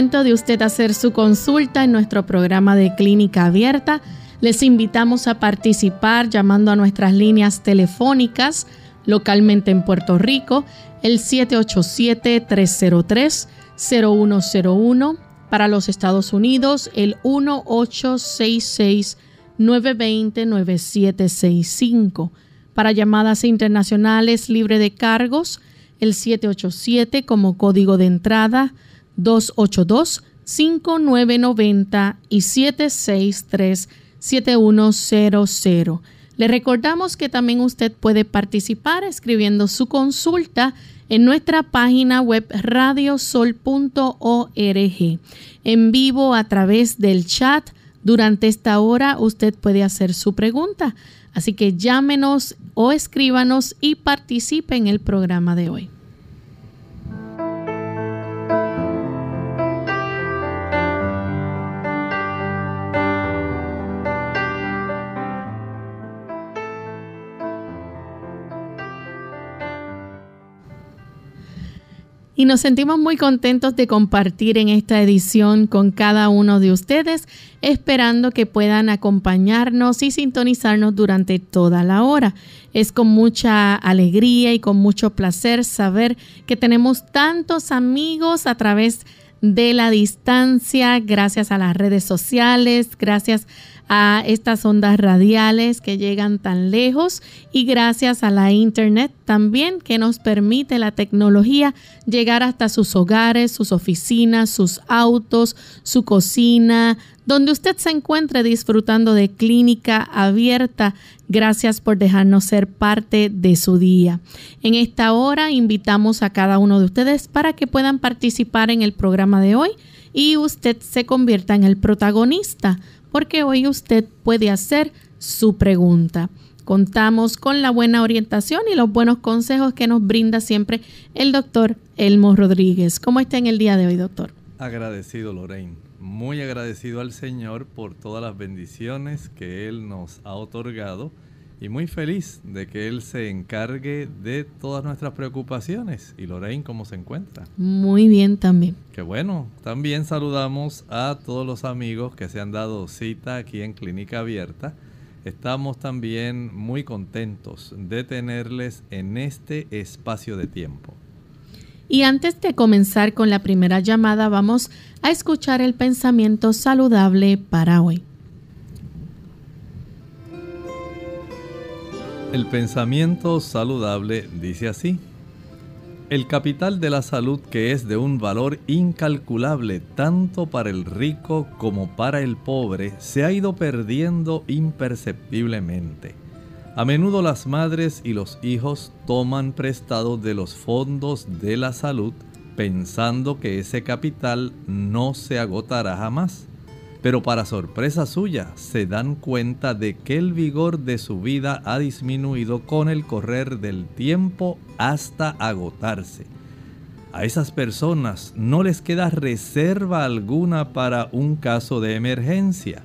Momento de usted hacer su consulta en nuestro programa de clínica abierta. Les invitamos a participar llamando a nuestras líneas telefónicas localmente en Puerto Rico, el 787-303-0101. Para los Estados Unidos, el 1866-920-9765. Para llamadas internacionales libre de cargos, el 787 como código de entrada 282-5990 y 763-7100. Le recordamos que también usted puede participar escribiendo su consulta en nuestra página web radiosol.org. En vivo a través del chat, durante esta hora usted puede hacer su pregunta. Así que llámenos o escríbanos y participe en el programa de hoy. Y nos sentimos muy contentos de compartir en esta edición con cada uno de ustedes, esperando que puedan acompañarnos y sintonizarnos durante toda la hora. Es con mucha alegría y con mucho placer saber que tenemos tantos amigos a través de la distancia, gracias a las redes sociales, gracias a estas ondas radiales que llegan tan lejos y gracias a la internet también que nos permite la tecnología llegar hasta sus hogares, sus oficinas, sus autos, su cocina, donde usted se encuentre disfrutando de clínica abierta. Gracias por dejarnos ser parte de su día. En esta hora invitamos a cada uno de ustedes para que puedan participar en el programa de hoy y usted se convierta en el protagonista porque hoy usted puede hacer su pregunta. Contamos con la buena orientación y los buenos consejos que nos brinda siempre el doctor Elmo Rodríguez. ¿Cómo está en el día de hoy, doctor? Agradecido, Lorraine. Muy agradecido al Señor por todas las bendiciones que Él nos ha otorgado y muy feliz de que Él se encargue de todas nuestras preocupaciones. ¿Y Lorraine cómo se encuentra? Muy bien también. Qué bueno. También saludamos a todos los amigos que se han dado cita aquí en Clínica Abierta. Estamos también muy contentos de tenerles en este espacio de tiempo. Y antes de comenzar con la primera llamada, vamos a escuchar el pensamiento saludable para hoy. El pensamiento saludable dice así. El capital de la salud que es de un valor incalculable tanto para el rico como para el pobre se ha ido perdiendo imperceptiblemente. A menudo las madres y los hijos toman prestado de los fondos de la salud pensando que ese capital no se agotará jamás pero para sorpresa suya se dan cuenta de que el vigor de su vida ha disminuido con el correr del tiempo hasta agotarse. A esas personas no les queda reserva alguna para un caso de emergencia.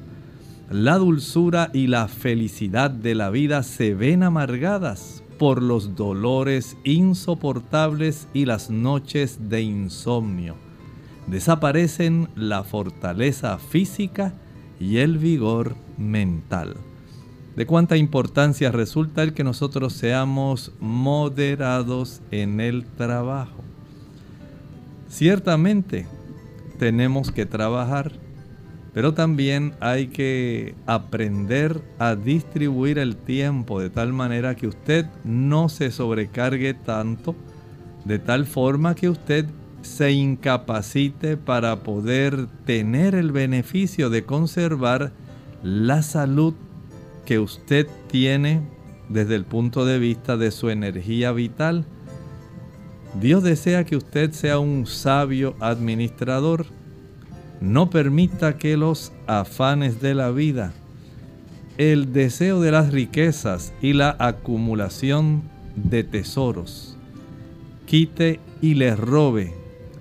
La dulzura y la felicidad de la vida se ven amargadas por los dolores insoportables y las noches de insomnio desaparecen la fortaleza física y el vigor mental. de cuánta importancia resulta el que nosotros seamos moderados en el trabajo. Ciertamente tenemos que trabajar, pero también hay que aprender a distribuir el tiempo de tal manera que usted no se sobrecargue tanto, de tal forma que usted se incapacite para poder tener el beneficio de conservar la salud que usted tiene desde el punto de vista de su energía vital. Dios desea que usted sea un sabio administrador. No permita que los afanes de la vida, el deseo de las riquezas y la acumulación de tesoros quite y le robe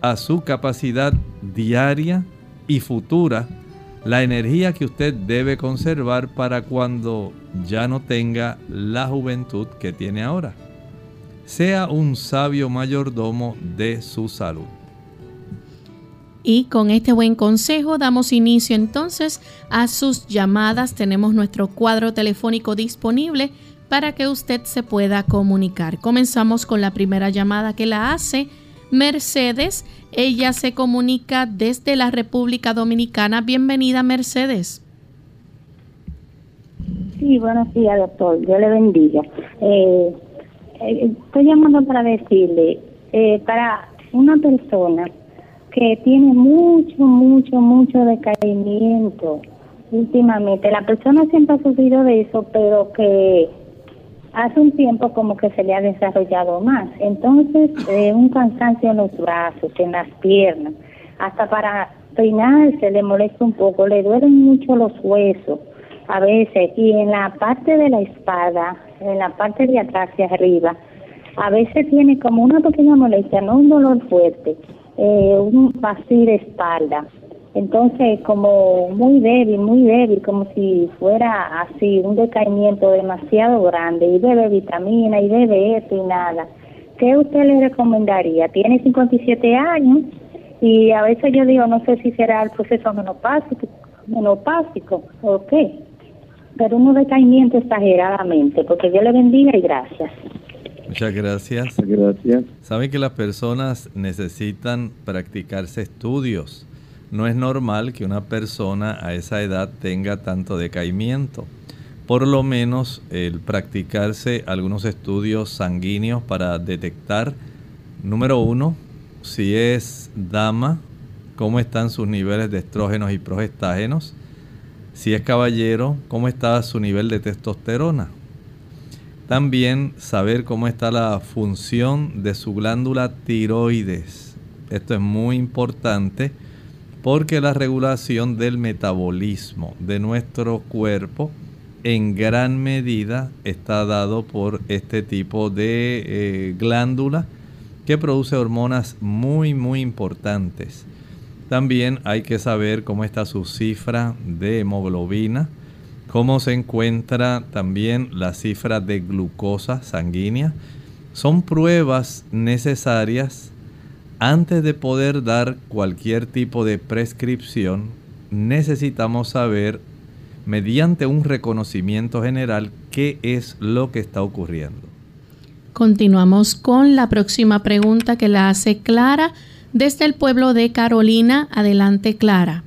a su capacidad diaria y futura la energía que usted debe conservar para cuando ya no tenga la juventud que tiene ahora. Sea un sabio mayordomo de su salud. Y con este buen consejo damos inicio entonces a sus llamadas. Tenemos nuestro cuadro telefónico disponible para que usted se pueda comunicar. Comenzamos con la primera llamada que la hace Mercedes. Ella se comunica desde la República Dominicana. Bienvenida, Mercedes. Sí, buenos días, doctor. Dios le bendiga. Eh, eh, estoy llamando para decirle, eh, para una persona que tiene mucho, mucho, mucho decaimiento últimamente, la persona siempre ha sufrido de eso, pero que hace un tiempo como que se le ha desarrollado más. Entonces, eh, un cansancio en los brazos, en las piernas, hasta para peinarse le molesta un poco, le duelen mucho los huesos a veces y en la parte de la espalda, en la parte de atrás hacia arriba, a veces tiene como una pequeña molestia, no un dolor fuerte, eh, un vacío de espalda. Entonces, como muy débil, muy débil, como si fuera así, un decaimiento demasiado grande, y bebe vitamina, y bebe esto y nada. ¿Qué usted le recomendaría? Tiene 57 años y a veces yo digo, no sé si será el proceso menopásico, menopásico o qué, pero un decaimiento exageradamente, porque Dios le bendiga y gracias. Muchas gracias. Gracias. Saben que las personas necesitan practicarse estudios no es normal que una persona a esa edad tenga tanto decaimiento. Por lo menos el practicarse algunos estudios sanguíneos para detectar, número uno, si es dama, cómo están sus niveles de estrógenos y progestágenos. Si es caballero, cómo está su nivel de testosterona. También saber cómo está la función de su glándula tiroides. Esto es muy importante porque la regulación del metabolismo de nuestro cuerpo en gran medida está dado por este tipo de eh, glándula que produce hormonas muy muy importantes. También hay que saber cómo está su cifra de hemoglobina, cómo se encuentra también la cifra de glucosa sanguínea. Son pruebas necesarias antes de poder dar cualquier tipo de prescripción, necesitamos saber, mediante un reconocimiento general, qué es lo que está ocurriendo. Continuamos con la próxima pregunta que la hace Clara desde el pueblo de Carolina. Adelante, Clara.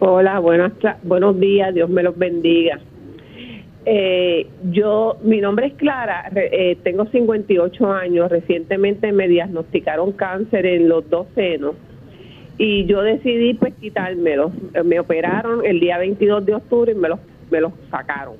Hola, buenas, buenos días, Dios me los bendiga. Eh, yo, mi nombre es Clara, eh, tengo 58 años, recientemente me diagnosticaron cáncer en los dos senos y yo decidí pues quitármelo. Me operaron el día 22 de octubre y me los, me los sacaron.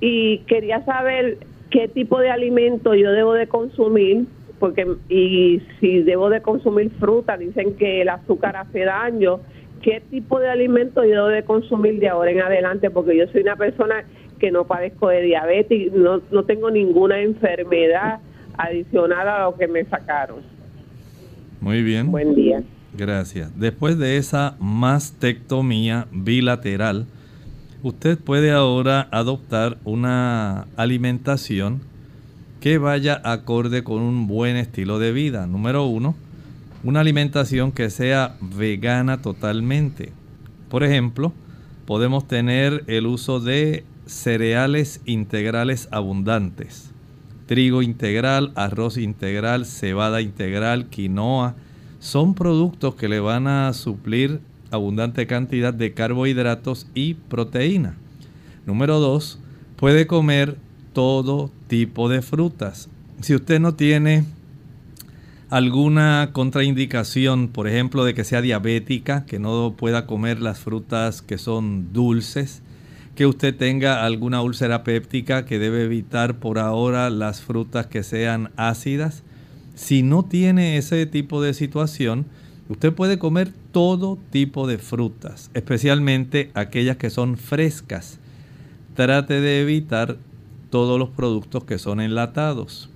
Y quería saber qué tipo de alimento yo debo de consumir, porque y si debo de consumir fruta, dicen que el azúcar hace daño, qué tipo de alimento yo debo de consumir de ahora en adelante, porque yo soy una persona que no padezco de diabetes, no, no tengo ninguna enfermedad adicional a lo que me sacaron. Muy bien. Buen día. Gracias. Después de esa mastectomía bilateral, usted puede ahora adoptar una alimentación que vaya acorde con un buen estilo de vida. Número uno, una alimentación que sea vegana totalmente. Por ejemplo, podemos tener el uso de cereales integrales abundantes. Trigo integral, arroz integral, cebada integral, quinoa. Son productos que le van a suplir abundante cantidad de carbohidratos y proteína. Número 2. Puede comer todo tipo de frutas. Si usted no tiene alguna contraindicación, por ejemplo, de que sea diabética, que no pueda comer las frutas que son dulces, que usted tenga alguna úlcera péptica que debe evitar por ahora las frutas que sean ácidas. Si no tiene ese tipo de situación, usted puede comer todo tipo de frutas, especialmente aquellas que son frescas. Trate de evitar todos los productos que son enlatados.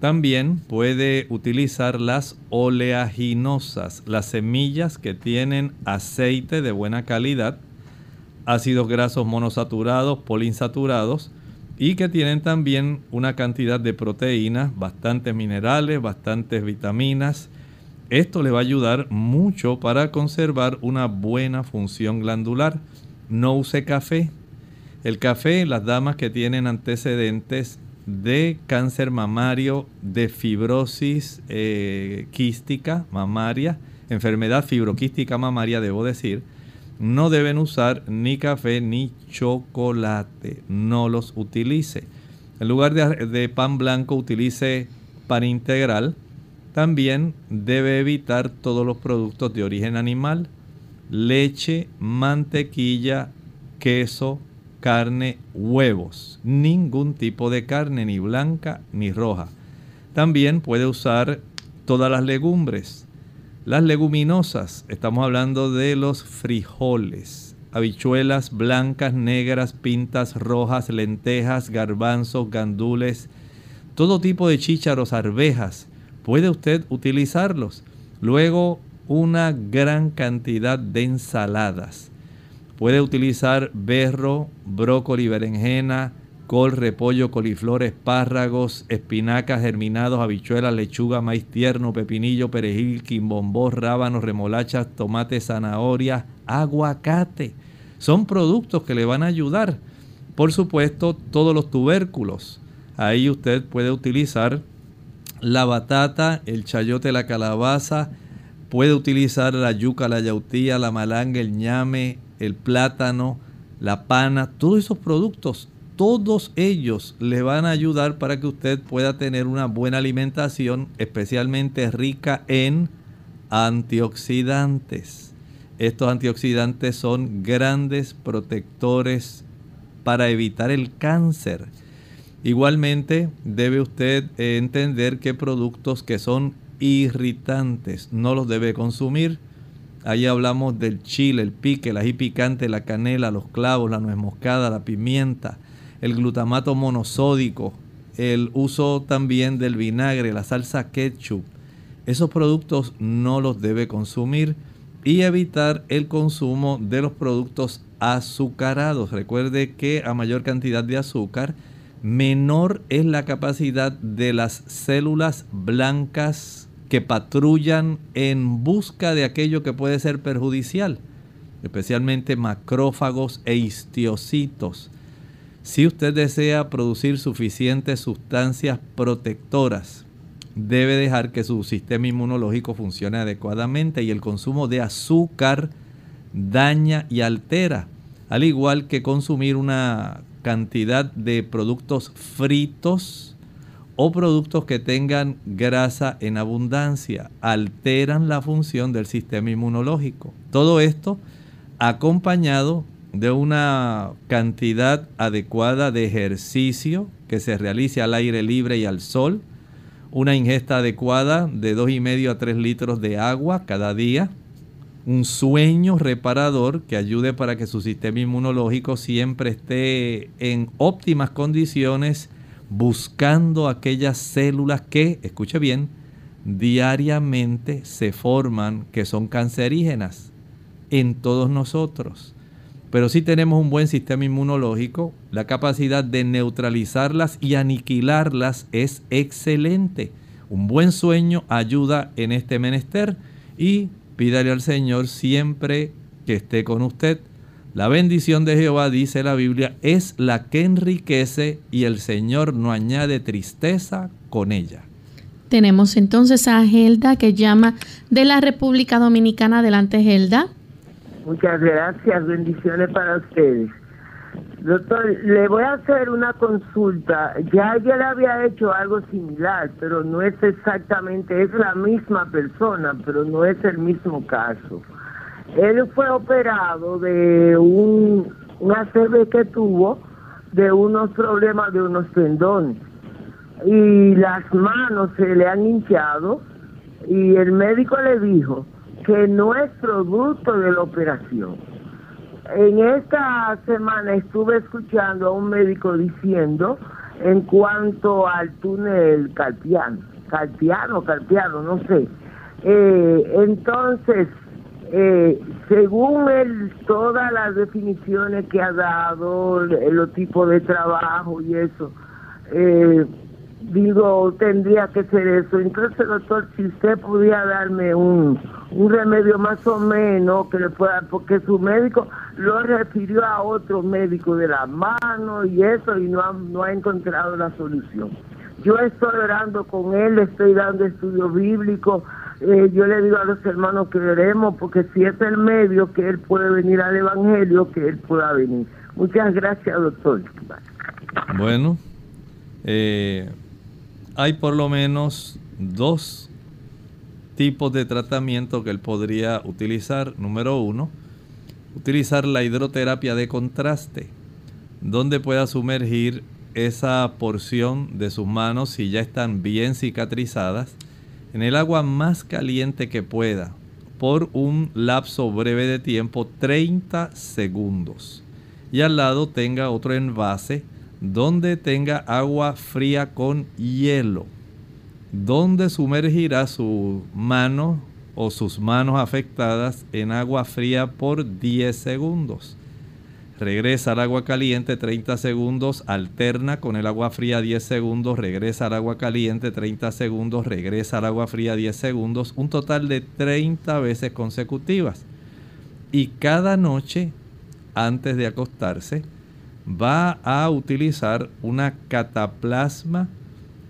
También puede utilizar las oleaginosas, las semillas que tienen aceite de buena calidad, ácidos grasos monosaturados, poliinsaturados y que tienen también una cantidad de proteínas, bastantes minerales, bastantes vitaminas. Esto le va a ayudar mucho para conservar una buena función glandular. No use café. El café, las damas que tienen antecedentes de cáncer mamario, de fibrosis eh, quística mamaria, enfermedad fibroquística mamaria, debo decir, no deben usar ni café ni chocolate. No los utilice. En lugar de, pan blanco, utilice pan integral. También debe evitar todos los productos de origen animal, leche, mantequilla, queso, carne, huevos. Ningún tipo de carne, ni blanca ni roja. También puede usar todas las legumbres. Las leguminosas, estamos hablando de los frijoles, habichuelas blancas, negras, pintas, rojas, lentejas, garbanzos, gandules, todo tipo de chícharos, arvejas. Puede usted utilizarlos. Luego, una gran cantidad de ensaladas Puede utilizar berro, brócoli, berenjena, col, repollo, coliflor, espárragos, espinacas, germinados, habichuelas, lechuga, maíz tierno, pepinillo, perejil, quimbombó, rábanos, remolachas, tomate, zanahoria, aguacate. Son productos que le van a ayudar. Por supuesto, todos los tubérculos. Ahí usted puede utilizar la batata, el chayote, la calabaza, puede utilizar la yuca, la yautía, la malanga, el ñame, el plátano, la pana, todos esos productos, todos ellos le van a ayudar para que usted pueda tener una buena alimentación, especialmente rica en antioxidantes. Estos antioxidantes son grandes protectores para evitar el cáncer. Igualmente debe usted entender que productos que son irritantes no los debe consumir Ahí hablamos del chile, el pique, el ají picante, la canela, los clavos, la nuez moscada, la pimienta, el glutamato monosódico, el uso también del vinagre, la salsa ketchup. Esos productos no los debe consumir y evitar el consumo de los productos azucarados. Recuerde que a mayor cantidad de azúcar, menor es la capacidad de las células blancas que patrullan en busca de aquello que puede ser perjudicial, especialmente macrófagos e histiocitos. Si usted desea producir suficientes sustancias protectoras, debe dejar que su sistema inmunológico funcione adecuadamente y el consumo de azúcar daña y altera, al igual que consumir una cantidad de productos fritos, o productos que tengan grasa en abundancia alteran la función del sistema inmunológico. Todo esto acompañado de una cantidad adecuada de ejercicio que se realice al aire libre y al sol, una ingesta adecuada de 2,5 a 3 litros de agua cada día, un sueño reparador que ayude para que su sistema inmunológico siempre esté en óptimas condiciones buscando aquellas células que, escuche bien, diariamente se forman, que son cancerígenas en todos nosotros. Pero si tenemos un buen sistema inmunológico, la capacidad de neutralizarlas y aniquilarlas es excelente. Un buen sueño ayuda en este menester y pídale al Señor siempre que esté con usted La bendición de Jehová, dice la Biblia, es la que enriquece y el Señor no añade tristeza con ella. Tenemos entonces a Gelda que llama de la República Dominicana. Adelante, Gelda. Muchas gracias, bendiciones para ustedes. Doctor, le voy a hacer una consulta. Ya le había hecho algo similar, pero no es exactamente, es la misma persona, pero no es el mismo caso. Él fue operado de un, un ACV que tuvo, de unos problemas de unos tendones. Y las manos se le han hinchado y el médico le dijo que no es producto de la operación en esta semana estuve escuchando a un médico diciendo en cuanto al túnel carpiano, carpiano, carpiano, no sé. Eh, entonces, eh, según él, todas las definiciones que ha dado, los tipos de trabajo y eso, eh, digo, tendría que ser eso. Entonces, doctor, si usted pudiera darme un, un remedio más o menos que le pueda, porque su médico lo refirió a otro médico de la mano y eso, y no ha, no ha encontrado la solución. Yo estoy orando con él, estoy dando estudios bíblicos, eh, yo le digo a los hermanos que veremos, porque si es el medio que él puede venir al Evangelio, que él pueda venir. Muchas gracias, doctor. Bueno, eh, hay por lo menos dos tipos de tratamiento que él podría utilizar. Número uno, utilizar la hidroterapia de contraste, donde pueda sumergir esa porción de sus manos, si ya están bien cicatrizadas, en el agua más caliente que pueda, por un lapso breve de tiempo, 30 segundos. Y al lado tenga otro envase donde tenga agua fría con hielo, donde sumergirá su mano o sus manos afectadas en agua fría por 10 segundos. Regresa al agua caliente 30 segundos, alterna con el agua fría 10 segundos, regresa al agua caliente 30 segundos, regresa al agua fría 10 segundos, un total de 30 veces consecutivas. Y cada noche, antes de acostarse, va a utilizar una cataplasma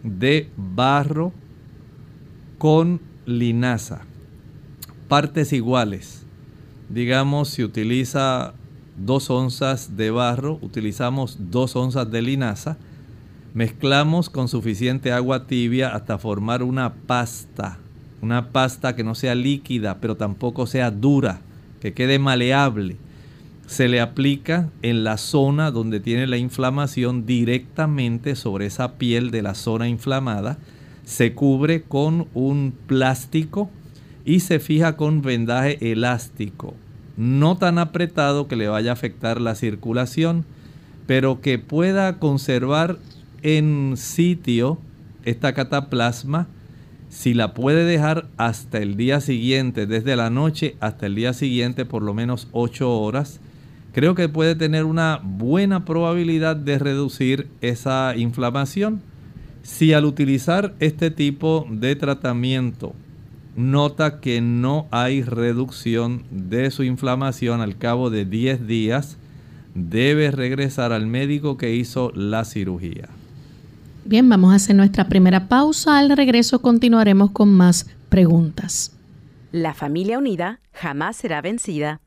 de barro con linaza. Partes iguales. Digamos, si utiliza dos onzas de barro, utilizamos dos onzas de linaza. Mezclamos con suficiente agua tibia hasta formar una pasta. Una pasta que no sea líquida, pero tampoco sea dura, que quede maleable se le aplica en la zona donde tiene la inflamación directamente sobre esa piel de la zona inflamada. Se cubre con un plástico y se fija con vendaje elástico. No tan apretado que le vaya a afectar la circulación, pero que pueda conservar en sitio esta cataplasma si la puede dejar hasta el día siguiente, desde la noche hasta el día siguiente, por lo menos 8 horas, creo que puede tener una buena probabilidad de reducir esa inflamación. Si al utilizar este tipo de tratamiento nota que no hay reducción de su inflamación al cabo de 10 días, debe regresar al médico que hizo la cirugía. Bien, vamos a hacer nuestra primera pausa. Al regreso continuaremos con más preguntas. La familia unida jamás será vencida.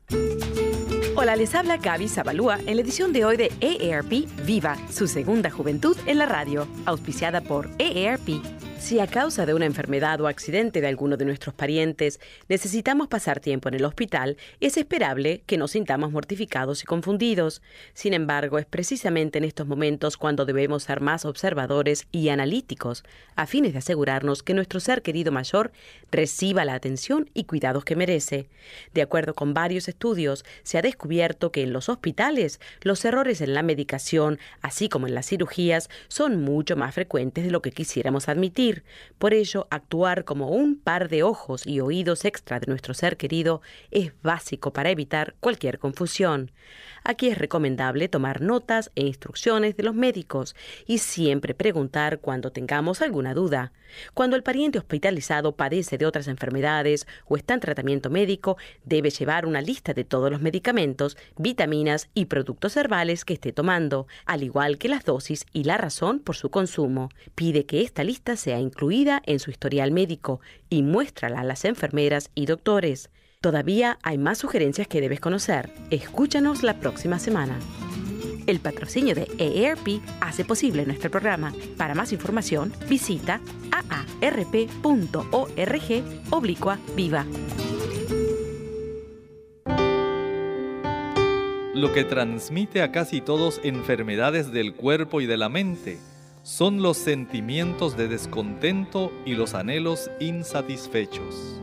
Hola, les habla Gaby Zabalúa en la edición de hoy de EARP Viva, su segunda juventud en la radio, auspiciada por EARP si a causa de una enfermedad o accidente de alguno de nuestros parientes necesitamos pasar tiempo en el hospital, es esperable que nos sintamos mortificados y confundidos. Sin embargo, es precisamente en estos momentos cuando debemos ser más observadores y analíticos, a fines de asegurarnos que nuestro ser querido mayor reciba la atención y cuidados que merece. De acuerdo con varios estudios, se ha descubierto que en los hospitales los errores en la medicación, así como en las cirugías, son mucho más frecuentes de lo que quisiéramos admitir. Por ello, actuar como un par de ojos y oídos extra de nuestro ser querido es básico para evitar cualquier confusión. Aquí es recomendable tomar notas e instrucciones de los médicos y siempre preguntar cuando tengamos alguna duda. Cuando el pariente hospitalizado padece de otras enfermedades o está en tratamiento médico, debe llevar una lista de todos los medicamentos, vitaminas y productos herbales que esté tomando, al igual que las dosis y la razón por su consumo. Pide que esta lista sea incluida en su historial médico y muéstrala a las enfermeras y doctores. Todavía hay más sugerencias que debes conocer. Escúchanos la próxima semana. El patrocinio de EARP hace posible nuestro programa. Para más información, visita aarp.org oblicua viva. Lo que transmite a casi todos enfermedades del cuerpo y de la mente son los sentimientos de descontento y los anhelos insatisfechos.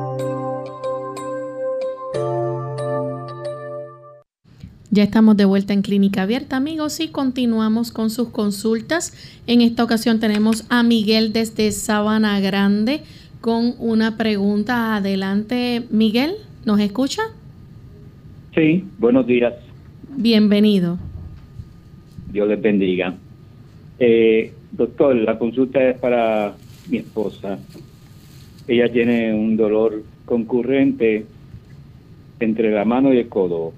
Ya estamos de vuelta en Clínica Abierta, amigos, y continuamos con sus consultas. En esta ocasión tenemos a Miguel desde Sabana Grande con una pregunta. Adelante, Miguel, ¿nos escucha? Sí, buenos días. Bienvenido. Dios les bendiga. Eh, doctor, la consulta es para mi esposa. Ella tiene un dolor concurrente entre la mano y el codo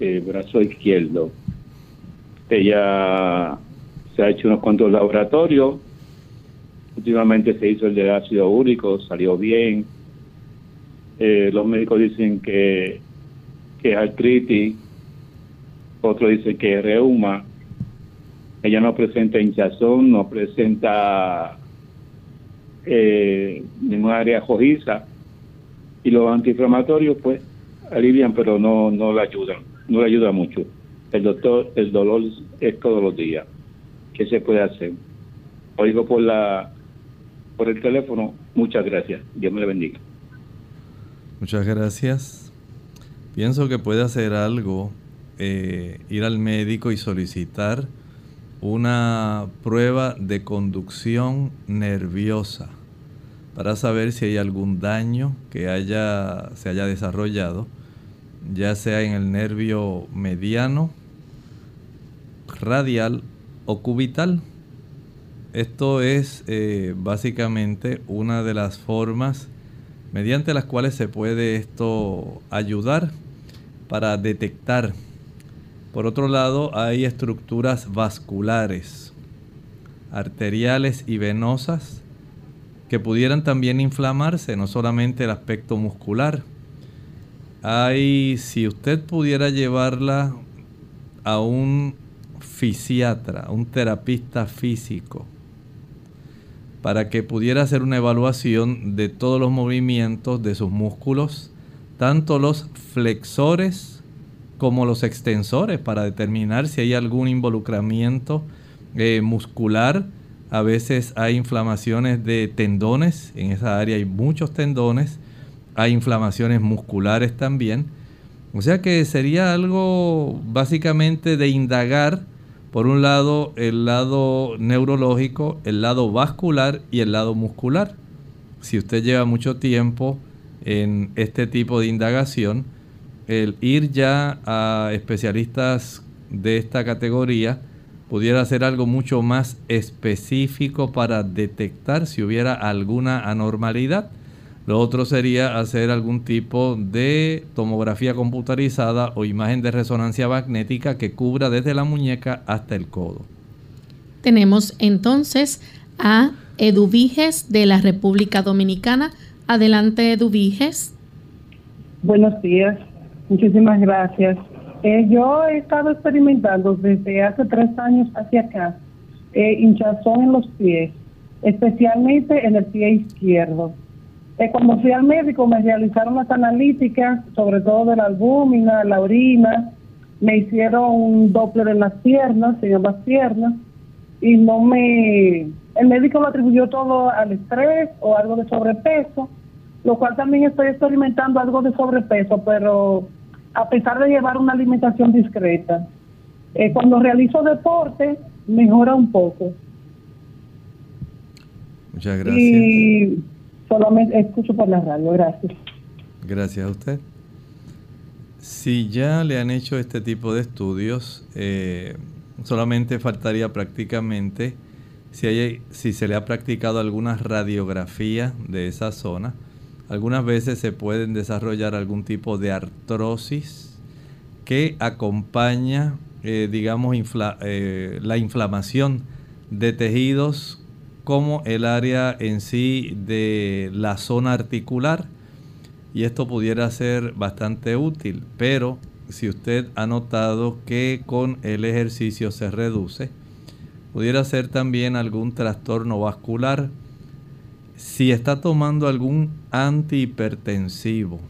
el brazo izquierdo. Ella se ha hecho unos cuantos laboratorios. Últimamente se hizo el de ácido úrico, salió bien. Eh, los médicos dicen que, que es artritis, otros dicen que es reuma. Ella no presenta hinchazón, no presenta eh, ninguna área rojiza. Y los antiinflamatorios, pues, alivian, pero no, no la ayudan no le ayuda mucho. El doctor, el dolor es todos los días. ¿Qué se puede hacer? Oigo por la por el teléfono. Muchas gracias. Dios me le bendiga. Muchas gracias. Pienso que puede hacer algo, eh, ir al médico y solicitar una prueba de conducción nerviosa para saber si hay algún daño que haya, se haya desarrollado ya sea en el nervio mediano, radial o cubital. Esto es eh, básicamente una de las formas mediante las cuales se puede esto ayudar para detectar. Por otro lado, hay estructuras vasculares, arteriales y venosas que pudieran también inflamarse, no solamente el aspecto muscular. Hay, si usted pudiera llevarla a un fisiatra, un terapista físico, para que pudiera hacer una evaluación de todos los movimientos de sus músculos, tanto los flexores como los extensores, para determinar si hay algún involucramiento eh, muscular. A veces hay inflamaciones de tendones, en esa área hay muchos tendones, hay inflamaciones musculares también. O sea que sería algo básicamente de indagar por un lado, el lado neurológico, el lado vascular y el lado muscular. Si usted lleva mucho tiempo en este tipo de indagación, el ir ya a especialistas de esta categoría pudiera ser algo mucho más específico para detectar si hubiera alguna anormalidad. Lo otro sería hacer algún tipo de tomografía computarizada o imagen de resonancia magnética que cubra desde la muñeca hasta el codo. Tenemos entonces a Eduviges de la República Dominicana. Adelante, Eduviges. Buenos días, muchísimas gracias. Eh, yo he estado experimentando desde hace tres años hacia acá eh, hinchazón en los pies, especialmente en el pie izquierdo. Eh, cuando fui al médico me realizaron las analíticas, sobre todo de la albúmina, la orina, me hicieron un doppler en las piernas, en las piernas, y no me... El médico lo atribuyó todo al estrés o algo de sobrepeso, lo cual también estoy experimentando algo de sobrepeso, pero a pesar de llevar una alimentación discreta. Eh, cuando realizo deporte, mejora un poco. Muchas gracias. Solamente escucho por la radio, gracias. Gracias a usted. Si ya le han hecho este tipo de estudios, eh, solamente faltaría prácticamente si, hay, si se le ha practicado alguna radiografía de esa zona. Algunas veces se pueden desarrollar algún tipo de artrosis que acompaña, eh, digamos, eh, la inflamación de tejidos como el área en sí de la zona articular y esto pudiera ser bastante útil, pero si usted ha notado que con el ejercicio se reduce, pudiera ser también algún trastorno vascular. Si está tomando algún antihipertensivo,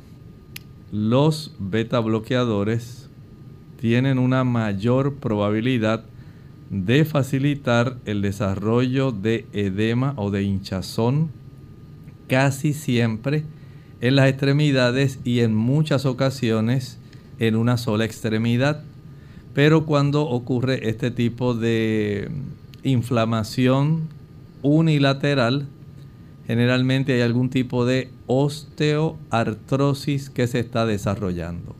los beta bloqueadores tienen una mayor probabilidad de facilitar el desarrollo de edema o de hinchazón casi siempre en las extremidades y en muchas ocasiones en una sola extremidad. Pero cuando ocurre este tipo de inflamación unilateral, generalmente hay algún tipo de osteoartrosis que se está desarrollando.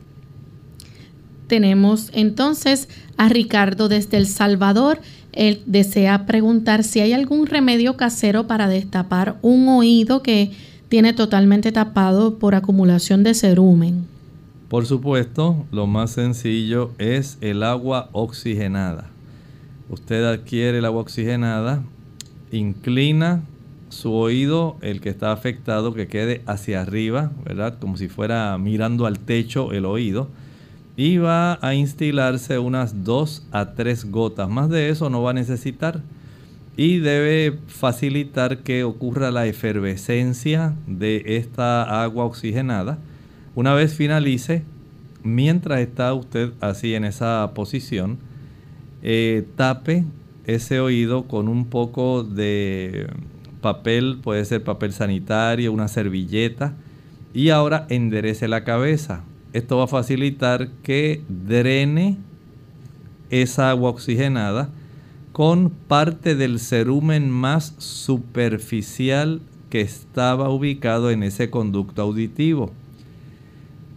Tenemos entonces a Ricardo desde El Salvador. Él desea preguntar si hay algún remedio casero para destapar un oído que tiene totalmente tapado por acumulación de cerumen. Por supuesto, lo más sencillo es el agua oxigenada. Usted adquiere el agua oxigenada, inclina su oído, el que está afectado, que quede hacia arriba, ¿verdad? Como si fuera mirando al techo el oído y va a instilarse unas 2 a 3 gotas. Más de eso no va a necesitar. Y debe facilitar que ocurra la efervescencia de esta agua oxigenada. Una vez finalice, mientras está usted así en esa posición, eh, tape ese oído con un poco de papel, puede ser papel sanitario, una servilleta, y ahora enderece la cabeza. Esto va a facilitar que drene esa agua oxigenada con parte del cerumen más superficial que estaba ubicado en ese conducto auditivo.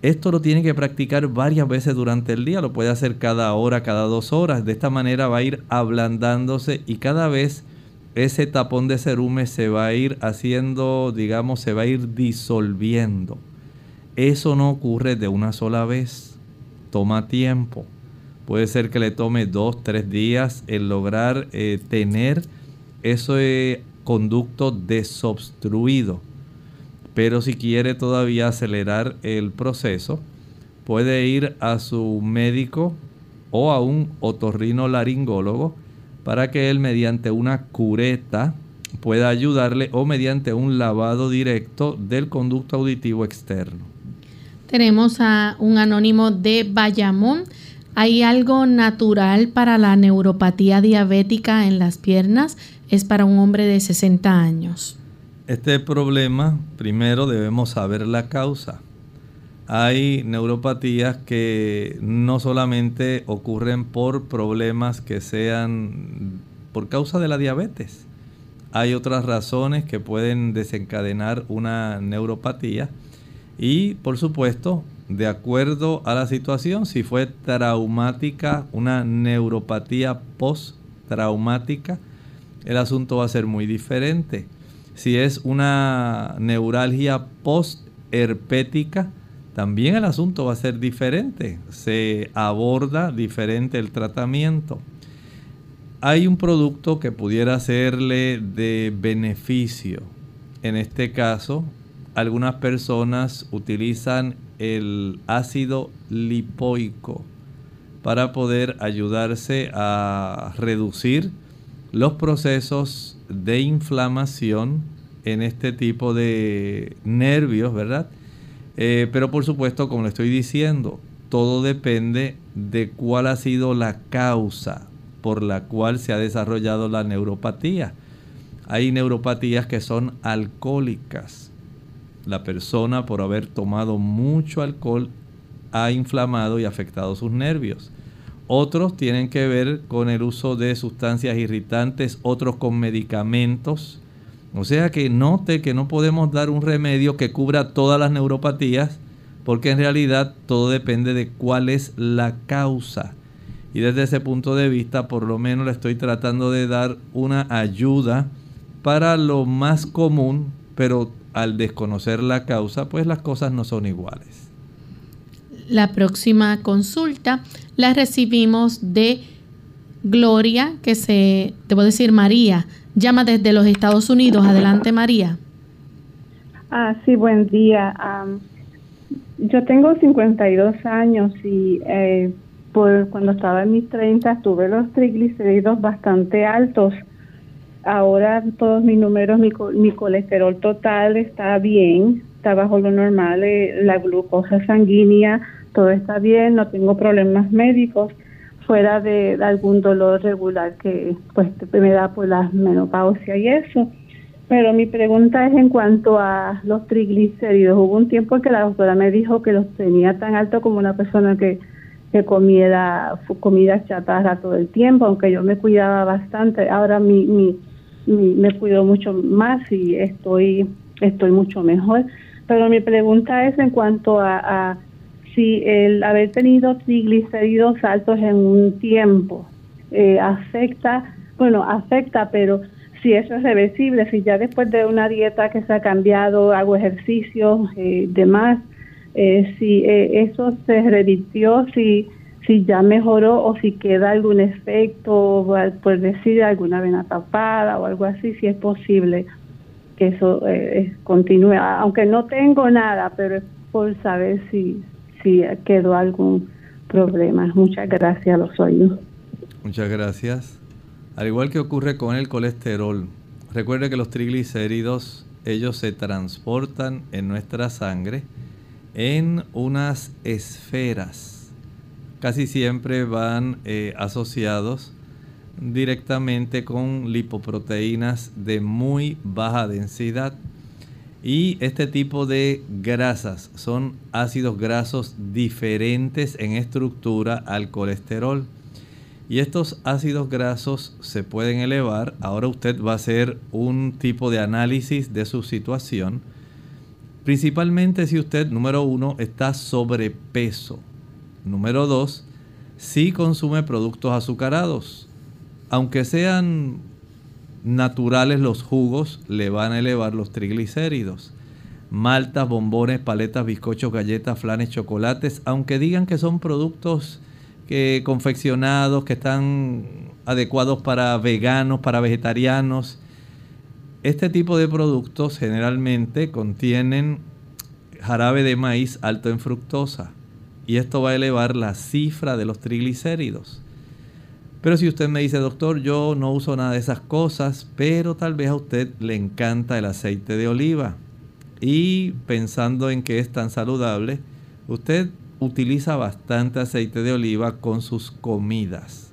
Esto lo tiene que practicar varias veces durante el día, lo puede hacer cada hora, cada dos horas. De esta manera va a ir ablandándose y cada vez ese tapón de cerumen se va a ir haciendo, digamos, se va a ir disolviendo. Eso no ocurre de una sola vez. Toma tiempo. Puede ser que le tome dos, tres días el lograr eh, tener ese conducto desobstruido. Pero si quiere todavía acelerar el proceso, puede ir a su médico o a un otorrino laringólogo para que él mediante una cureta pueda ayudarle o mediante un lavado directo del conducto auditivo externo. Tenemos a un anónimo de Bayamón. ¿Hay algo natural para la neuropatía diabética en las piernas? Es para un hombre de 60 años. Este problema, primero debemos saber la causa. Hay neuropatías que no solamente ocurren por problemas que sean por causa de la diabetes. Hay otras razones que pueden desencadenar una neuropatía y por supuesto, de acuerdo a la situación, si fue traumática, una neuropatía post-traumática, el asunto va a ser muy diferente. Si es una neuralgia post-herpética, también el asunto va a ser diferente. Se aborda diferente el tratamiento. Hay un producto que pudiera serle de beneficio. En este caso, algunas personas utilizan el ácido lipoico para poder ayudarse a reducir los procesos de inflamación en este tipo de nervios, ¿verdad? Eh, pero por supuesto, como le estoy diciendo, todo depende de cuál ha sido la causa por la cual se ha desarrollado la neuropatía. Hay neuropatías que son alcohólicas. La persona por haber tomado mucho alcohol ha inflamado y afectado sus nervios. Otros tienen que ver con el uso de sustancias irritantes, otros con medicamentos. O sea que note que no podemos dar un remedio que cubra todas las neuropatías, porque en realidad todo depende de cuál es la causa. Y desde ese punto de vista, por lo menos le estoy tratando de dar una ayuda para lo más común, pero al desconocer la causa, pues las cosas no son iguales. La próxima consulta la recibimos de Gloria, que se, debo decir María, llama desde los Estados Unidos. Adelante, María. Ah, sí, buen día. yo tengo 52 años y eh, por cuando estaba en mis 30 tuve los triglicéridos bastante altos. Ahora todos mis números, mi, mi colesterol total está bien, está bajo lo normal, eh, la glucosa sanguínea, todo está bien, no tengo problemas médicos fuera de, algún dolor regular que pues me da por la menopausia y eso. Pero mi pregunta es en cuanto a los triglicéridos. Hubo un tiempo en que la doctora me dijo que los tenía tan alto como una persona que, que comiera comida chatarra todo el tiempo, aunque yo me cuidaba bastante. Ahora mi, mi, me cuido mucho más y estoy, estoy mucho mejor. Pero mi pregunta es en cuanto a si el haber tenido triglicéridos altos en un tiempo eh, afecta, bueno, afecta, pero si eso es reversible, si ya después de una dieta que se ha cambiado, hago ejercicio, eh, demás, eh, si eh, eso se revirtió, si, si ya mejoró o si queda algún efecto, por decir alguna vena tapada o algo así, si es posible que eso continúe, aunque no tengo nada, pero es por saber si, si quedó algún problema. Muchas gracias, los oídos. Muchas gracias. Al igual que ocurre con el colesterol, recuerde que los triglicéridos, ellos se transportan en nuestra sangre en unas esferas. Casi siempre van eh, asociados directamente con lipoproteínas de muy baja densidad y este tipo de grasas son ácidos grasos diferentes en estructura al colesterol. Y estos ácidos grasos se pueden elevar. Ahora usted va a hacer un tipo de análisis de su situación. Principalmente si usted, número uno, está sobrepeso. Número dos, si consume productos azucarados. Aunque sean naturales los jugos le van a elevar los triglicéridos. Maltas, bombones, paletas, bizcochos, galletas, flanes, chocolates, aunque digan que son productos que confeccionados, que están adecuados para veganos, para vegetarianos, este tipo de productos generalmente contienen jarabe de maíz alto en fructosa y esto va a elevar la cifra de los triglicéridos. Pero si usted me dice, doctor, yo no uso nada de esas cosas, pero tal vez a usted le encanta el aceite de oliva. Y pensando en que es tan saludable, usted utiliza bastante aceite de oliva con sus comidas.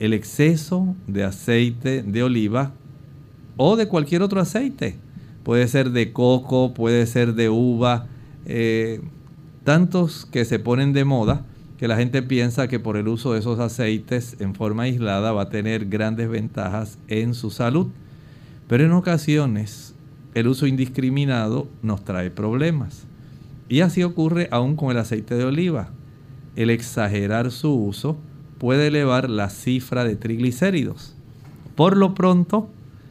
El exceso de aceite de oliva o de cualquier otro aceite, puede ser de coco, puede ser de uva, eh, tantos que se ponen de moda, que la gente piensa que por el uso de esos aceites en forma aislada va a tener grandes ventajas en su salud. Pero en ocasiones el uso indiscriminado nos trae problemas. Y así ocurre aún con el aceite de oliva. El exagerar su uso puede elevar la cifra de triglicéridos. Por lo pronto,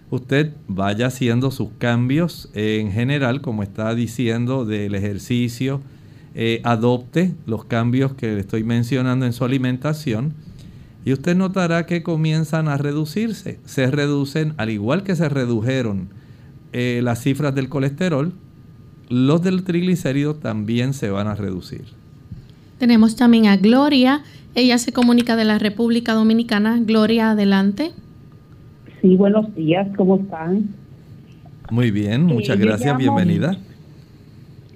usted vaya haciendo sus cambios en general, como está diciendo, del ejercicio, eh, adopte los cambios que le estoy mencionando en su alimentación y usted notará que comienzan a reducirse. Se reducen, al igual que se redujeron eh, las cifras del colesterol, los del triglicérido también se van a reducir. Tenemos también a Gloria. Ella se comunica de la República Dominicana. Gloria, adelante. Sí, buenos días, ¿cómo están? Muy bien, muchas gracias, bienvenida.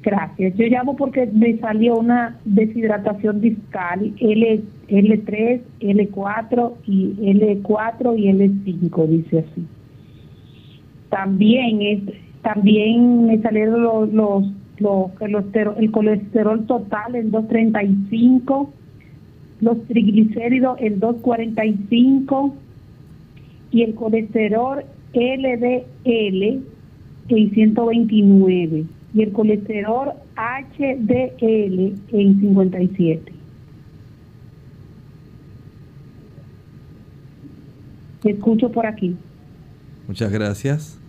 Gracias. Yo llamo porque me salió una deshidratación discal L, L3, L4 y L4 y L5, dice así. También es también me salieron los, los, los el colesterol total en 235, los triglicéridos en 245 y el colesterol LDL en 129 y el colesterol HDL en 57. escucho por aquí. Muchas gracias.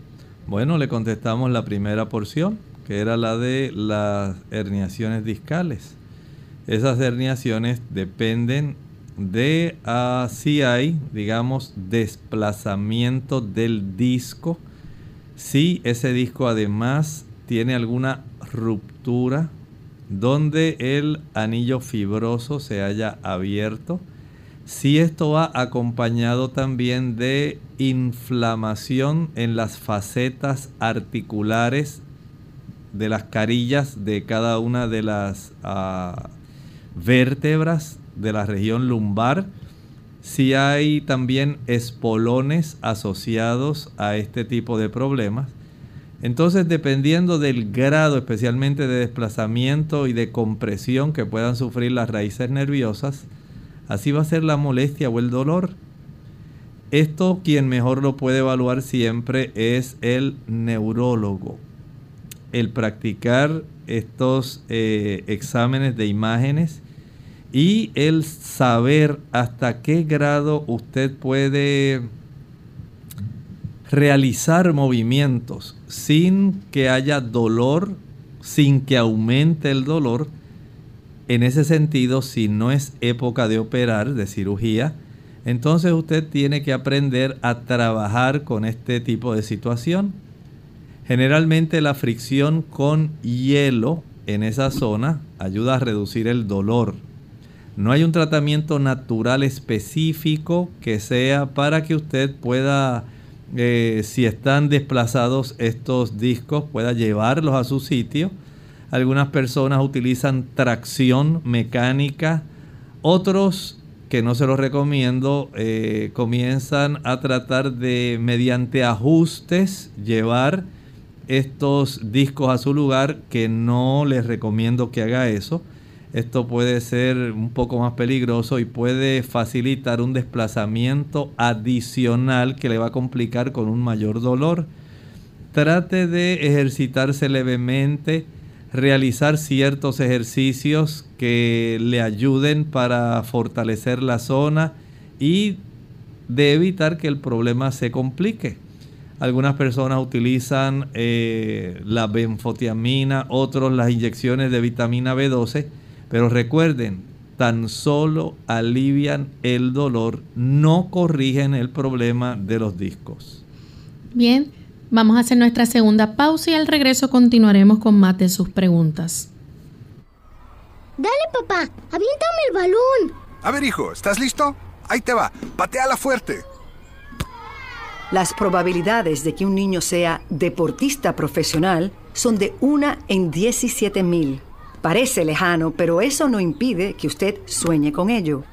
Bueno, le contestamos la primera porción, que era la de las herniaciones discales. Esas herniaciones dependen de si hay, digamos, desplazamiento del disco. Si ese disco además tiene alguna ruptura donde el anillo fibroso se haya abierto. Si esto va acompañado también de inflamación en las facetas articulares de las carillas de cada una de las ah, vértebras de la región lumbar. Si hay también espolones asociados a este tipo de problemas. Entonces, dependiendo del grado especialmente de desplazamiento y de compresión que puedan sufrir las raíces nerviosas, así va a ser la molestia o el dolor. Esto quien mejor lo puede evaluar siempre es el neurólogo. El practicar estos eh, exámenes de imágenes y el saber hasta qué grado usted puede realizar movimientos sin que haya dolor, sin que aumente el dolor. En ese sentido, si no es época de operar, de cirugía, entonces usted tiene que aprender a trabajar con este tipo de situación. Generalmente la fricción con hielo en esa zona ayuda a reducir el dolor. No hay un tratamiento natural específico que sea para que usted pueda eh, si están desplazados estos discos, pueda llevarlos a su sitio. Algunas personas utilizan tracción mecánica, otros que no se los recomiendo, eh, comienzan a tratar de, mediante ajustes, llevar estos discos a su lugar, que no les recomiendo que haga eso esto puede ser un poco más peligroso y puede facilitar un desplazamiento adicional que le va a complicar con un mayor dolor. Trate de ejercitarse levemente, realizar ciertos ejercicios que le ayuden para fortalecer la zona y de evitar que el problema se complique. Algunas personas utilizan eh, la benfotiamina, otros las inyecciones de vitamina B12 pero recuerden, tan solo alivian el dolor, no corrigen el problema de los discos. Bien, vamos a hacer nuestra segunda pausa y al regreso continuaremos con más de sus preguntas. Dale, papá, aviéntame el balón. A ver, hijo, ¿estás listo? Ahí te va, pateala fuerte. Las probabilidades de que un niño sea deportista profesional son de una en 17 mil. Parece lejano, pero eso no impide que usted sueñe con ello.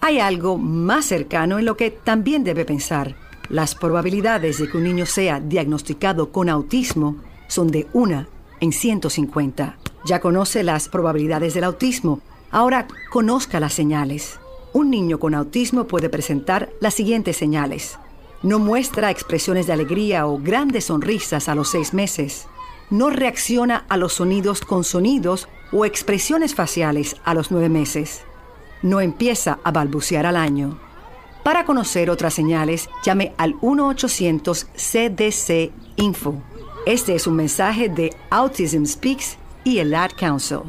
Hay algo más cercano en lo que también debe pensar. Las probabilidades de que un niño sea diagnosticado con autismo son de una en 150. Ya conoce las probabilidades del autismo. Ahora conozca las señales. Un niño con autismo puede presentar las siguientes señales. No muestra expresiones de alegría o grandes sonrisas a los seis meses. No reacciona a los sonidos con sonidos o expresiones faciales a los nueve meses. No empieza a balbucear al año. Para conocer otras señales, llame al 1-800-CDC Info. Este es un mensaje de Autism Speaks y el Ad Council.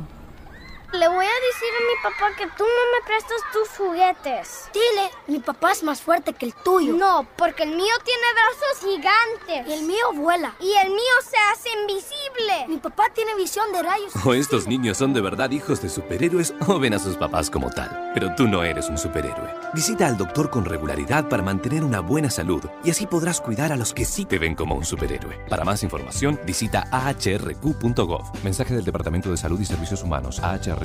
Le voy a decir a mi papá que tú no me prestas tus juguetes. Dile, mi papá es más fuerte que el tuyo. No, porque el mío tiene brazos gigantes. Y el mío vuela. Y el mío se hace invisible. Mi papá tiene visión de rayos. O estos niños son de verdad hijos de superhéroes o ven a sus papás como tal. Pero tú no eres un superhéroe. Visita al doctor con regularidad para mantener una buena salud y así podrás cuidar a los que sí te ven como un superhéroe. Para más información, visita ahrq.gov. Mensaje del Departamento de Salud y Servicios Humanos, AHRQ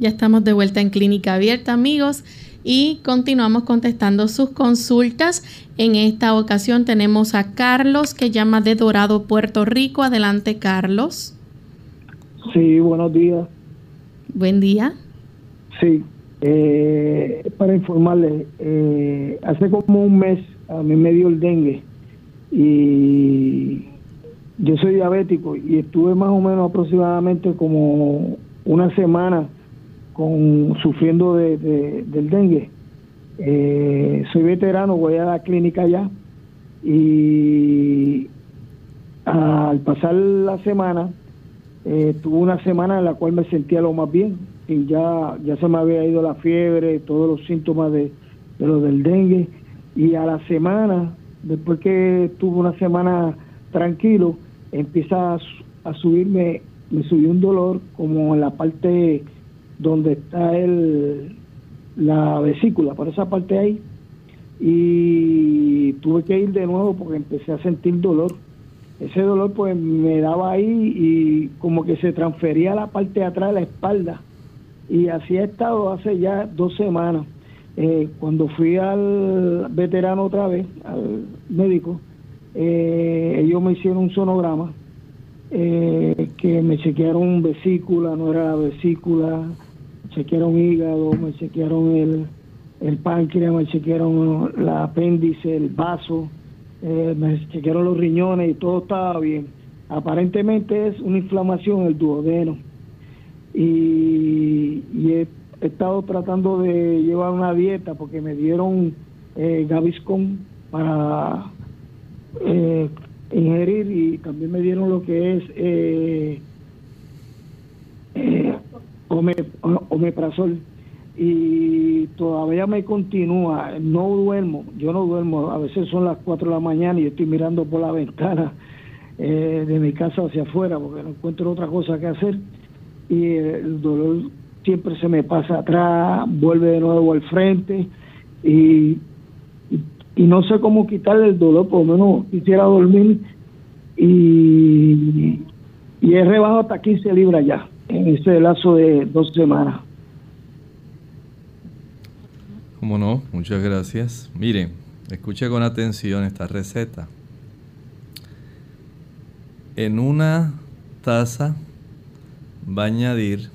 Ya estamos de vuelta en Clínica Abierta, amigos, y continuamos contestando sus consultas. En esta ocasión tenemos a Carlos que llama de Dorado, Puerto Rico. Adelante, Carlos. Sí, buenos días. Buen día. Sí, eh, para informarle, eh, hace como un mes a mí me dio el dengue y yo soy diabético y estuve más o menos aproximadamente como una semana con sufriendo de, del dengue. Eh, soy veterano, voy a la clínica ya. Y al pasar la semana eh, tuve una semana en la cual me sentía lo más bien. Y ya ya se me había ido la fiebre, todos los síntomas de, de lo del dengue. Y a la semana después que tuve una semana tranquilo empieza a, a subirme me subió un dolor como en la parte donde está el, la vesícula, por esa parte ahí, y tuve que ir de nuevo porque empecé a sentir dolor. Ese dolor pues me daba ahí y como que se transfería a la parte de atrás de la espalda. Y así he estado hace ya dos semanas. Eh, cuando fui al veterano otra vez, al médico, eh, ellos me hicieron un sonograma, eh, que me chequearon vesícula, no era la vesícula, chequearon hígado, me chequearon el, el páncreas, me chequearon el apéndice, el vaso, eh, me chequearon los riñones y todo estaba bien. Aparentemente es una inflamación el duodeno. Y, he, estado tratando de llevar una dieta porque me dieron eh, Gaviscon para eh, ingerir y también me dieron lo que es eh, eh omeprazol y todavía me continúa, no duermo, yo no duermo, a veces son las 4 de la mañana y estoy mirando por la ventana eh, de mi casa hacia afuera porque no encuentro otra cosa que hacer y el dolor siempre se me pasa atrás, vuelve de nuevo al frente y, y, no sé cómo quitarle el dolor, por lo menos quisiera dormir y, y he rebajado hasta 15 libras ya en este lazo de dos semanas. Como no, muchas gracias. Mire, escuche con atención esta receta. En una taza va a añadir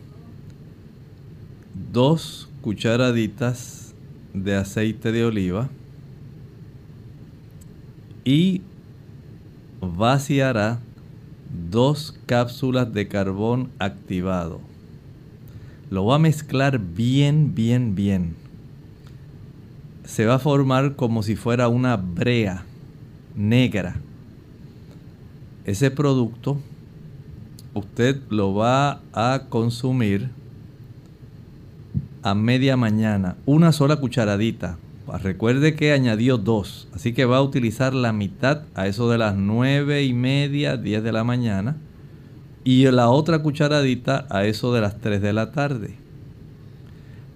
dos cucharaditas de aceite de oliva y vaciará dos cápsulas de carbón activado. Lo va a mezclar bien, bien, bien. se va a formar como si fuera una brea negra. Ese producto usted lo va a consumir a media mañana, una sola cucharadita. Recuerde que añadió dos, así que va a utilizar la mitad a eso de las nueve y media, 10 de la mañana, y la otra cucharadita a eso de las 3 de la tarde.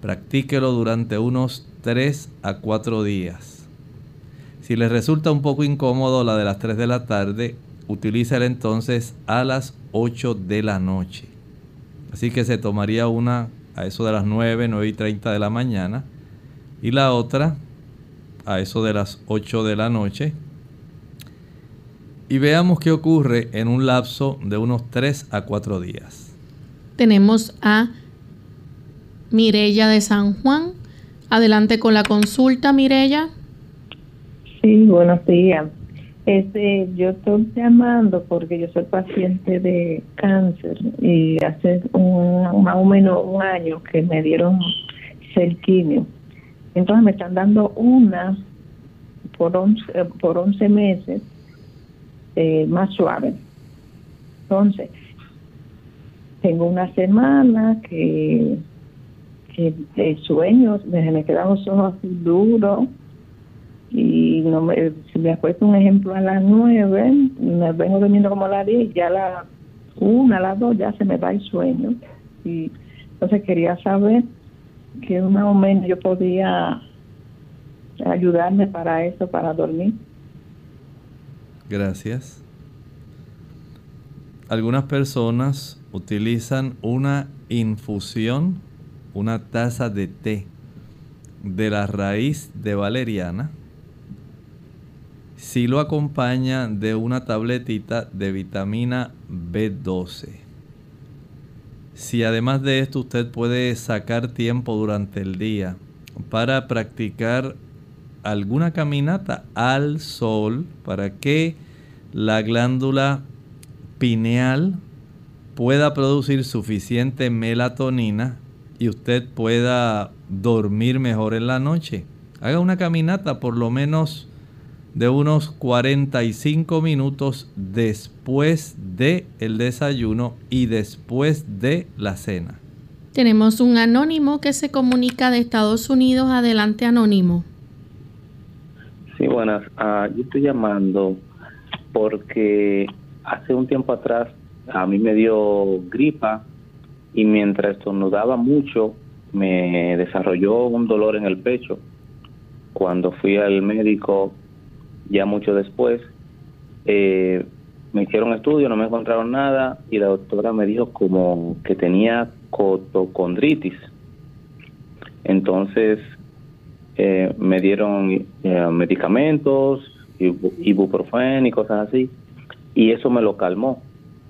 Practíquelo durante unos 3 a 4 días. Si le resulta un poco incómodo la de las 3 de la tarde, utilícela entonces a las 8 de la noche. Así que se tomaría una a eso de las 9, 9 y 30 de la mañana y la otra a eso de las 8 de la noche. Y veamos qué ocurre en un lapso de unos 3 a 4 días. Tenemos a Mirella de San Juan. Adelante con la consulta, Mirella. Sí, buenos días. Este, yo estoy llamando porque yo soy paciente de cáncer y hace un, más o menos un año que me dieron cerquimio. Entonces me están dando una por 11, por 11 meses eh, más suave. Entonces, tengo una semana que, que de sueños, me, me quedan los ojos así duros y no me, si me acuesto un ejemplo a las nueve, me vengo durmiendo como a las diez, ya a la una, a las dos ya se me va el sueño. Y entonces quería saber que más o menos yo podía ayudarme para eso, para dormir. Gracias. Algunas personas utilizan una infusión, una taza de té de la raíz de valeriana si lo acompaña de una tabletita de vitamina B12. Si además de esto usted puede sacar tiempo durante el día para practicar alguna caminata al sol para que la glándula pineal pueda producir suficiente melatonina y usted pueda dormir mejor en la noche. Haga una caminata por lo menos de unos 45 minutos después de el desayuno y después de la cena. Tenemos un anónimo que se comunica de Estados Unidos. Adelante, anónimo. Sí, buenas. Ah, yo estoy llamando porque hace un tiempo atrás a mí me dio gripa y mientras estornudaba mucho me desarrolló un dolor en el pecho. Cuando fui al médico ya mucho después, eh, me hicieron estudio, no me encontraron nada y la doctora me dijo como que tenía cotocondritis. Entonces eh, me dieron eh, medicamentos, ibuprofeno y cosas así, y eso me lo calmó.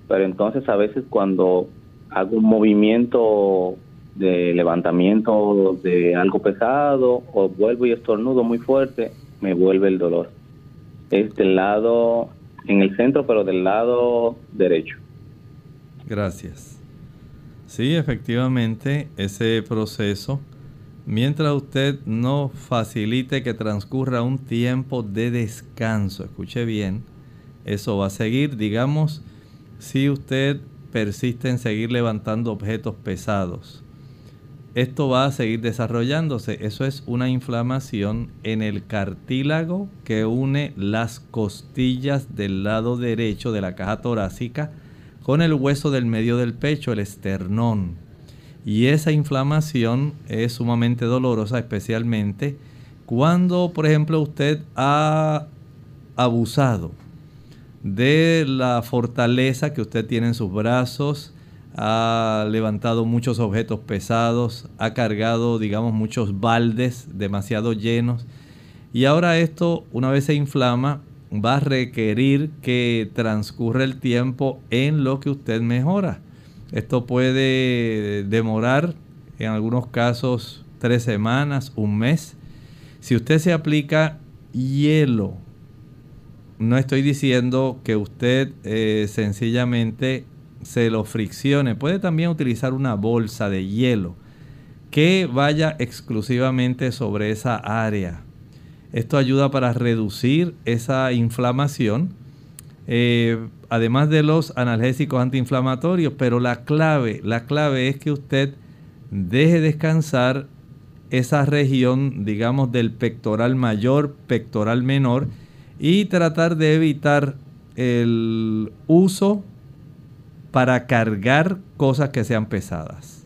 Pero entonces a veces cuando hago un movimiento de levantamiento de algo pesado o vuelvo y estornudo muy fuerte, me vuelve el dolor es del lado, en el centro, pero del lado derecho. Gracias. Sí, efectivamente, ese proceso, mientras usted no facilite que transcurra un tiempo de descanso, escuche bien, eso va a seguir, digamos, si usted persiste en seguir levantando objetos pesados esto va a seguir desarrollándose. Eso es una inflamación en el cartílago que une las costillas del lado derecho de la caja torácica con el hueso del medio del pecho, el esternón. Y esa inflamación es sumamente dolorosa, especialmente cuando, por ejemplo, usted ha abusado de la fortaleza que usted tiene en sus brazos, ha levantado muchos objetos pesados, ha cargado, digamos, muchos baldes demasiado llenos. Y ahora esto, una vez se inflama, va a requerir que transcurra el tiempo en lo que usted mejora. Esto puede demorar, en algunos casos, tres semanas, un mes. Si usted se aplica hielo, no estoy diciendo que usted eh, sencillamente se lo friccione. Puede también utilizar una bolsa de hielo que vaya exclusivamente sobre esa área. Esto ayuda para reducir esa inflamación, eh, además de los analgésicos antiinflamatorios, pero la clave, la clave es que usted deje descansar esa región, digamos, del pectoral mayor, pectoral menor, y tratar de evitar el uso para cargar cosas que sean pesadas.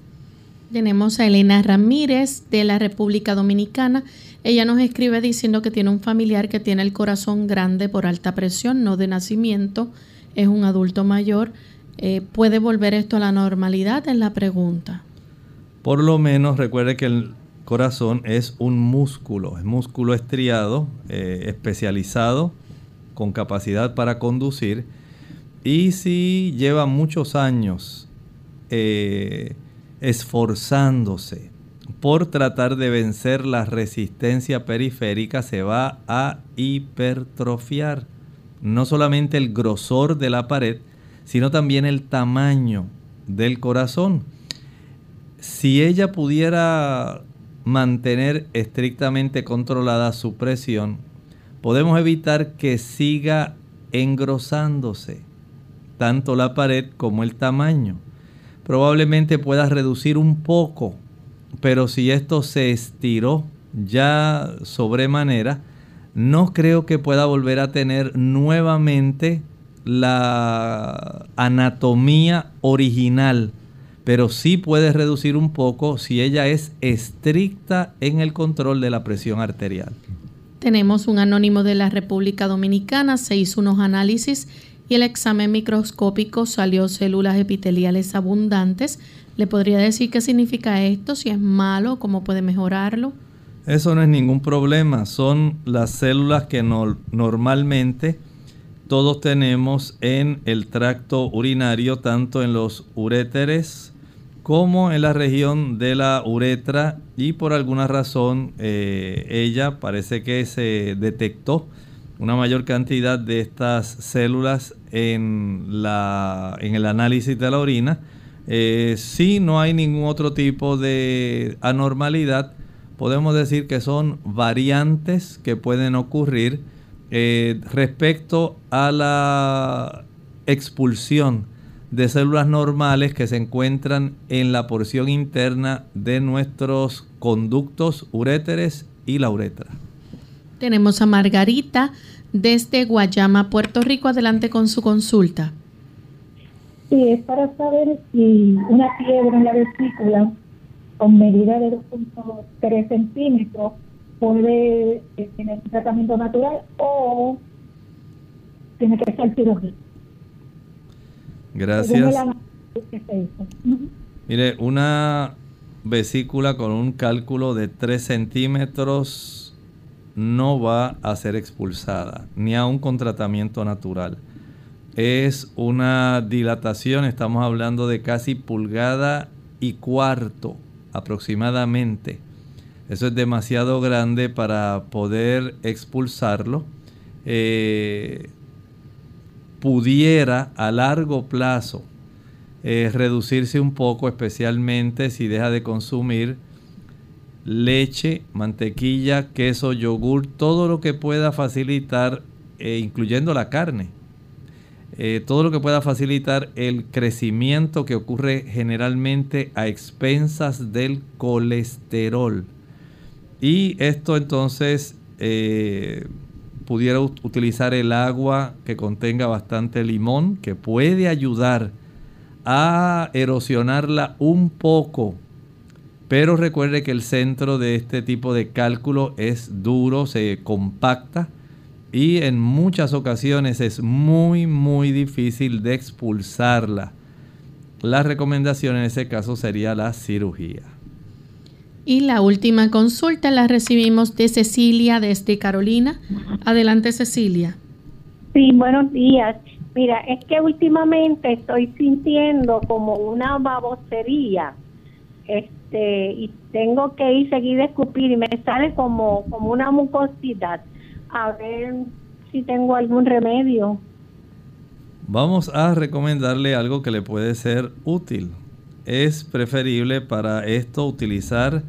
Tenemos a Elena Ramírez de la República Dominicana. Ella nos escribe diciendo que tiene un familiar que tiene el corazón grande por alta presión, no de nacimiento, es un adulto mayor. Eh, ¿Puede volver esto a la normalidad? Es la pregunta. Por lo menos recuerde que el corazón es un músculo, es músculo estriado, eh, especializado, con capacidad para conducir. Y si lleva muchos años eh, esforzándose por tratar de vencer la resistencia periférica, se va a hipertrofiar. No solamente el grosor de la pared, sino también el tamaño del corazón. Si ella pudiera mantener estrictamente controlada su presión, podemos evitar que siga engrosándose tanto la pared como el tamaño. Probablemente pueda reducir un poco, pero si esto se estiró ya sobremanera, no creo que pueda volver a tener nuevamente la anatomía original pero sí puede reducir un poco si ella es estricta en el control de la presión arterial. Tenemos un anónimo de la República Dominicana, se hizo unos análisis y el examen microscópico salió células epiteliales abundantes. ¿Le podría decir qué significa esto? Si es malo, cómo puede mejorarlo. Eso no es ningún problema, son las células que normalmente todos tenemos en el tracto urinario, tanto en los uréteres como en la región de la uretra y por alguna razón eh, ella parece que se detectó una mayor cantidad de estas células en, la, en el análisis de la orina. Eh, si no hay ningún otro tipo de anormalidad, podemos decir que son variantes que pueden ocurrir eh, respecto a la expulsión de células normales que se encuentran en la porción interna de nuestros conductos uréteres y la uretra. Tenemos a Margarita desde Guayama, Puerto Rico. Adelante con su consulta. Sí, es para saber si una piedra en la vesícula con medida de 2.3 centímetros puede eh, tener un tratamiento natural o tiene que ser cirugía. Gracias. Mire, una vesícula con un cálculo de 3 centímetros no va a ser expulsada, ni aún con tratamiento natural. Es una dilatación, estamos hablando de casi pulgada y cuarto aproximadamente. Eso es demasiado grande para poder expulsarlo. Eh, pudiera a largo plazo eh, reducirse un poco, especialmente si deja de consumir leche, mantequilla, queso, yogur, todo lo que pueda facilitar, eh, incluyendo la carne, eh, todo lo que pueda facilitar el crecimiento que ocurre generalmente a expensas del colesterol. Y esto entonces pudiera utilizar el agua que contenga bastante limón, que puede ayudar a erosionarla un poco. Pero recuerde que el centro de este tipo de cálculo es duro, se compacta y en muchas ocasiones es muy muy difícil de expulsarla. La recomendación en ese caso sería la cirugía. Y la última consulta la recibimos de Cecilia desde Carolina. Adelante, Cecilia. Sí, buenos días. Mira, es que últimamente estoy sintiendo como una babosería. Este, y tengo que ir seguir a escupir y me sale como, como una mucosidad. A ver si tengo algún remedio. Vamos a recomendarle algo que le puede ser útil es preferible para esto utilizar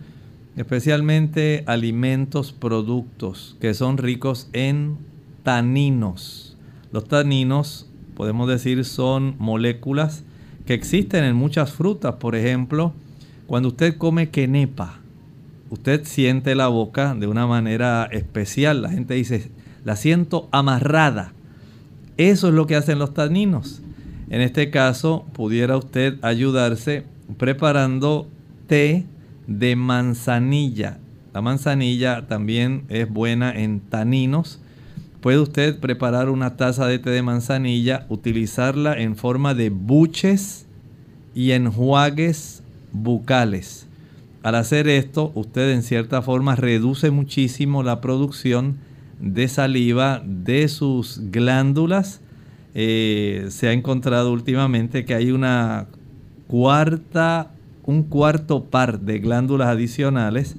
especialmente alimentos, productos que son ricos en taninos. Los taninos, podemos decir, son moléculas que existen en muchas frutas. Por ejemplo, cuando usted come quenepa, usted siente la boca de una manera especial. La gente dice, la siento amarrada. Eso es lo que hacen los taninos. En este caso, pudiera usted ayudarse preparando té de manzanilla. La manzanilla también es buena en taninos. Puede usted preparar una taza de té de manzanilla, utilizarla en forma de buches y enjuagues bucales. Al hacer esto, usted en cierta forma reduce muchísimo la producción de saliva de sus glándulas. Eh, se ha encontrado últimamente que hay una cuarta, un cuarto par de glándulas adicionales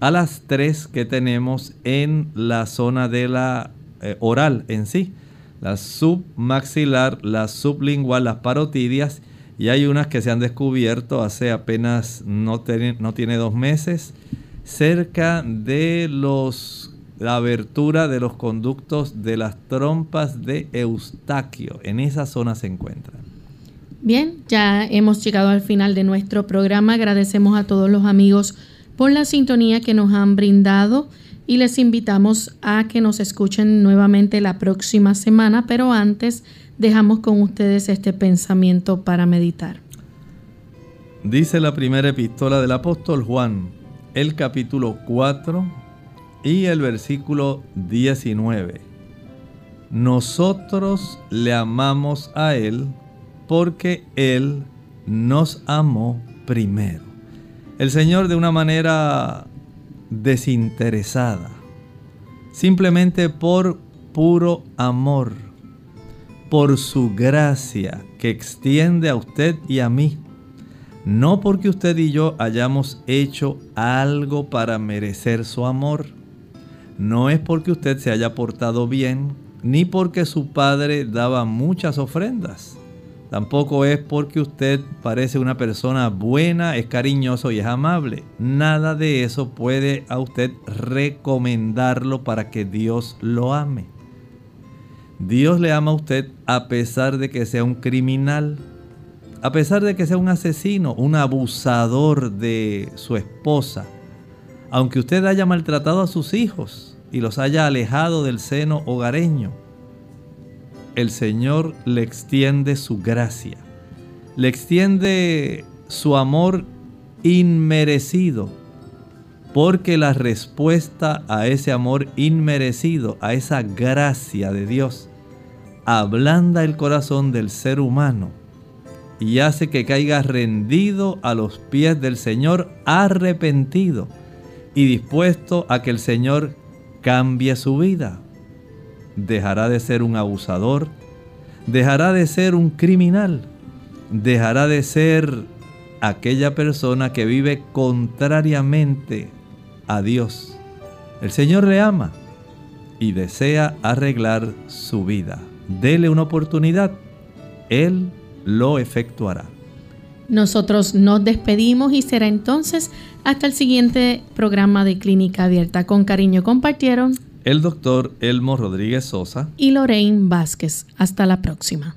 a las tres que tenemos en la zona de la eh, oral en sí. La submaxilar, la sublingual, las parotidias y hay unas que se han descubierto hace apenas no, no tiene dos meses cerca de los la abertura de los conductos de las trompas de Eustaquio. En esa zona se encuentran. Bien, ya hemos llegado al final de nuestro programa. Agradecemos a todos los amigos por la sintonía que nos han brindado y les invitamos a que nos escuchen nuevamente la próxima semana, pero antes dejamos con ustedes este pensamiento para meditar. Dice la primera epístola del apóstol Juan, el capítulo 4 y el versículo 19. Nosotros le amamos a Él porque Él nos amó primero. El Señor de una manera desinteresada, simplemente por puro amor, por su gracia que extiende a usted y a mí. No porque usted y yo hayamos hecho algo para merecer su amor. No es porque usted se haya portado bien, ni porque su padre daba muchas ofrendas. Tampoco es porque usted parece una persona buena, es cariñoso y es amable. Nada de eso puede a usted recomendarlo para que Dios lo ame. Dios le ama a usted a pesar de que sea un criminal, a pesar de que sea un asesino, un abusador de su esposa, aunque usted haya maltratado a sus hijos y los haya alejado del seno hogareño el Señor le extiende su gracia, le extiende su amor inmerecido, porque la respuesta a ese amor inmerecido, a esa gracia de Dios, ablanda el corazón del ser humano y hace que caiga rendido a los pies del Señor, arrepentido y dispuesto a que el Señor cambie su vida. Dejará de ser un abusador, dejará de ser un criminal, dejará de ser aquella persona que vive contrariamente a Dios. El Señor le ama y desea arreglar su vida. Dele una oportunidad. Él lo efectuará. Nosotros nos despedimos y será entonces hasta el siguiente programa de Clínica Abierta. Con cariño compartieron el doctor Elmo Rodríguez Sosa y Lorraine Vázquez. Hasta la próxima.